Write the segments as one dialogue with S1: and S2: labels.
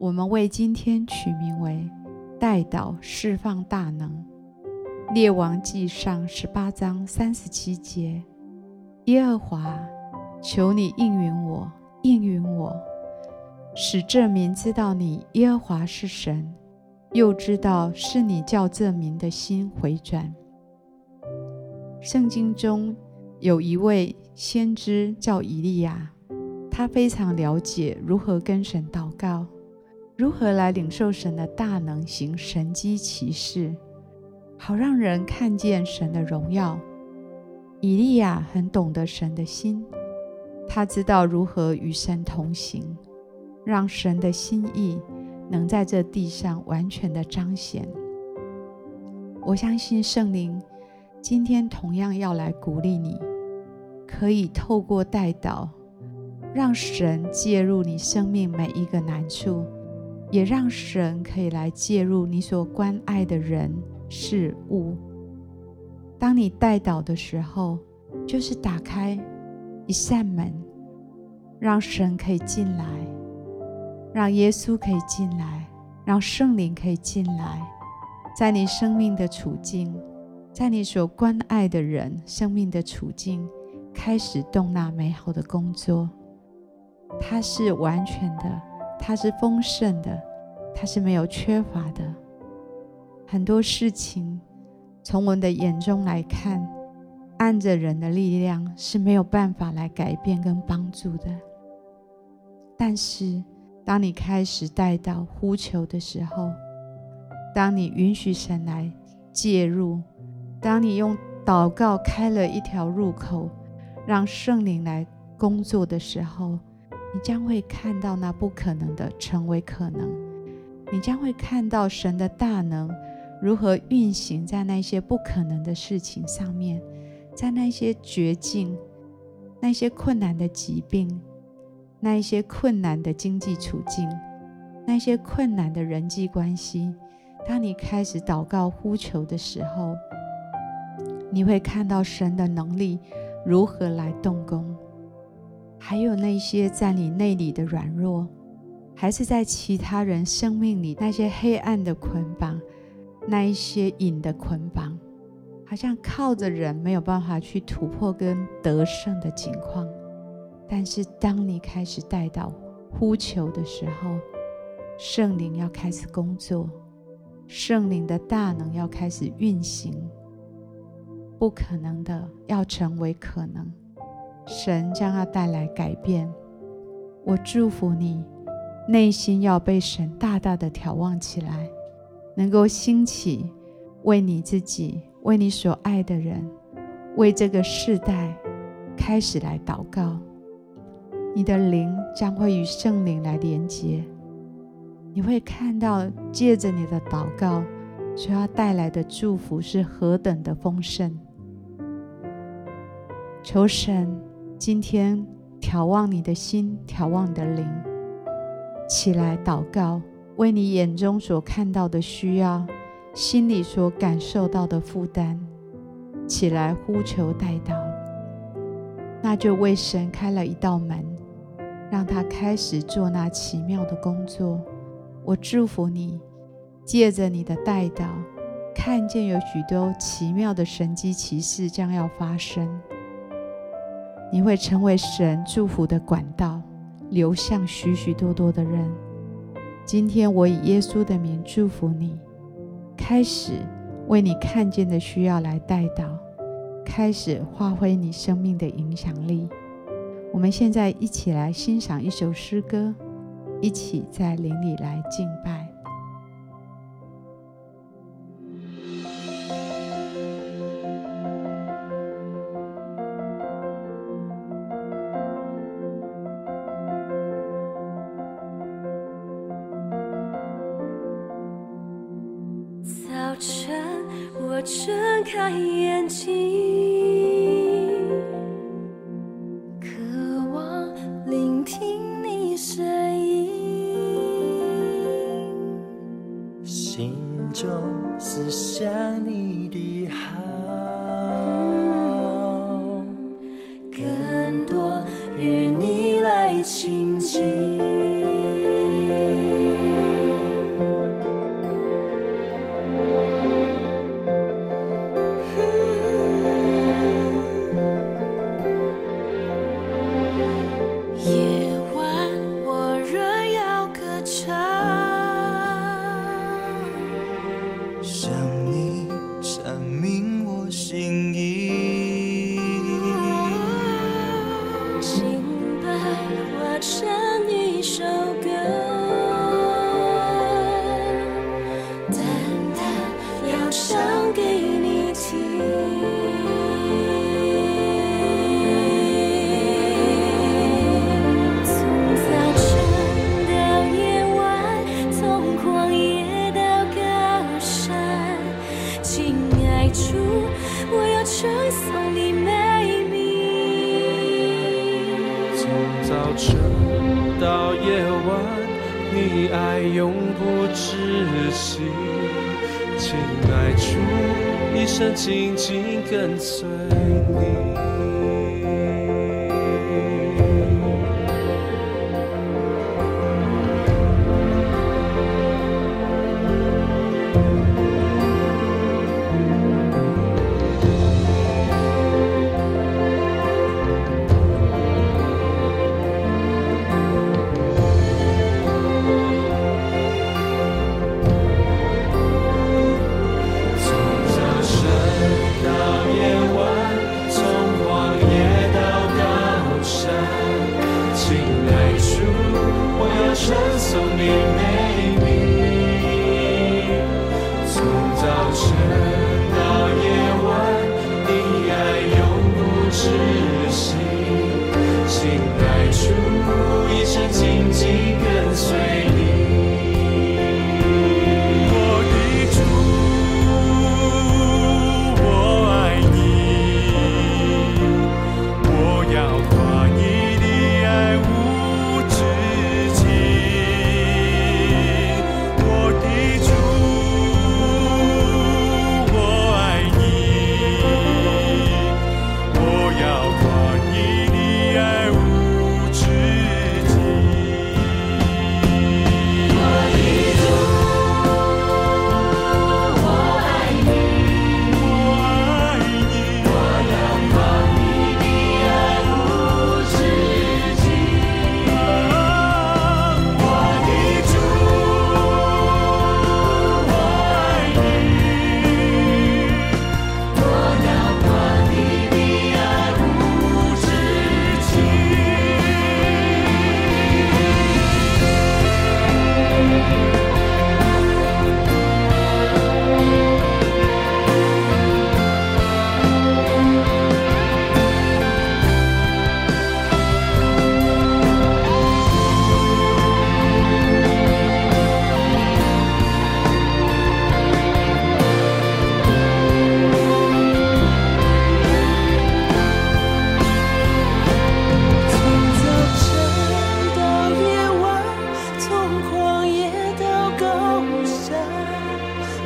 S1: 我们为今天取名为“代祷释放大能”。列王纪上十八章三十七节：耶和华，求你应允我，应允我，使这民知道你耶和华是神，又知道是你叫这民的心回转。圣经中有一位先知叫以利亚，他非常了解如何跟神祷告。如何来领受神的大能，行神迹奇事，好让人看见神的荣耀？以利亚很懂得神的心，他知道如何与神同行，让神的心意能在这地上完全的彰显。我相信圣灵今天同样要来鼓励你，可以透过代祷，让神介入你生命每一个难处。也让神可以来介入你所关爱的人事物。当你代祷的时候，就是打开一扇门，让神可以进来，让耶稣可以进来，让圣灵可以进来，在你生命的处境，在你所关爱的人生命的处境，开始动那美好的工作。它是完全的。它是丰盛的，它是没有缺乏的。很多事情从我们的眼中来看，按着人的力量是没有办法来改变跟帮助的。但是，当你开始带到呼求的时候，当你允许神来介入，当你用祷告开了一条入口，让圣灵来工作的时候，你将会看到那不可能的成为可能，你将会看到神的大能如何运行在那些不可能的事情上面，在那些绝境、那些困难的疾病、那一些困难的经济处境、那些困难的人际关系。当你开始祷告呼求的时候，你会看到神的能力如何来动工。还有那些在你内里的软弱，还是在其他人生命里那些黑暗的捆绑，那一些瘾的捆绑，好像靠着人没有办法去突破跟得胜的情况。但是当你开始带到呼求的时候，圣灵要开始工作，圣灵的大能要开始运行，不可能的要成为可能。神将要带来改变，我祝福你，内心要被神大大的眺望起来，能够兴起为你自己、为你所爱的人、为这个世代开始来祷告。你的灵将会与圣灵来连接，你会看到借着你的祷告所要带来的祝福是何等的丰盛。求神。今天眺望你的心，眺望你的灵，起来祷告，为你眼中所看到的需要，心里所感受到的负担，起来呼求代祷，那就为神开了一道门，让他开始做那奇妙的工作。我祝福你，借着你的代祷，看见有许多奇妙的神迹奇事将要发生。你会成为神祝福的管道，流向许许多多的人。今天我以耶稣的名祝福你，开始为你看见的需要来代祷，开始发挥你生命的影响力。我们现在一起来欣赏一首诗歌，一起在灵里来敬拜。
S2: 晨，我睁开眼睛，渴望聆听你声音，
S3: 心中是想你的。我
S2: 要吹散你。从早晨到夜晚，
S4: 你爱永不止息。请带出一生，紧紧跟随你。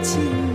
S3: 情。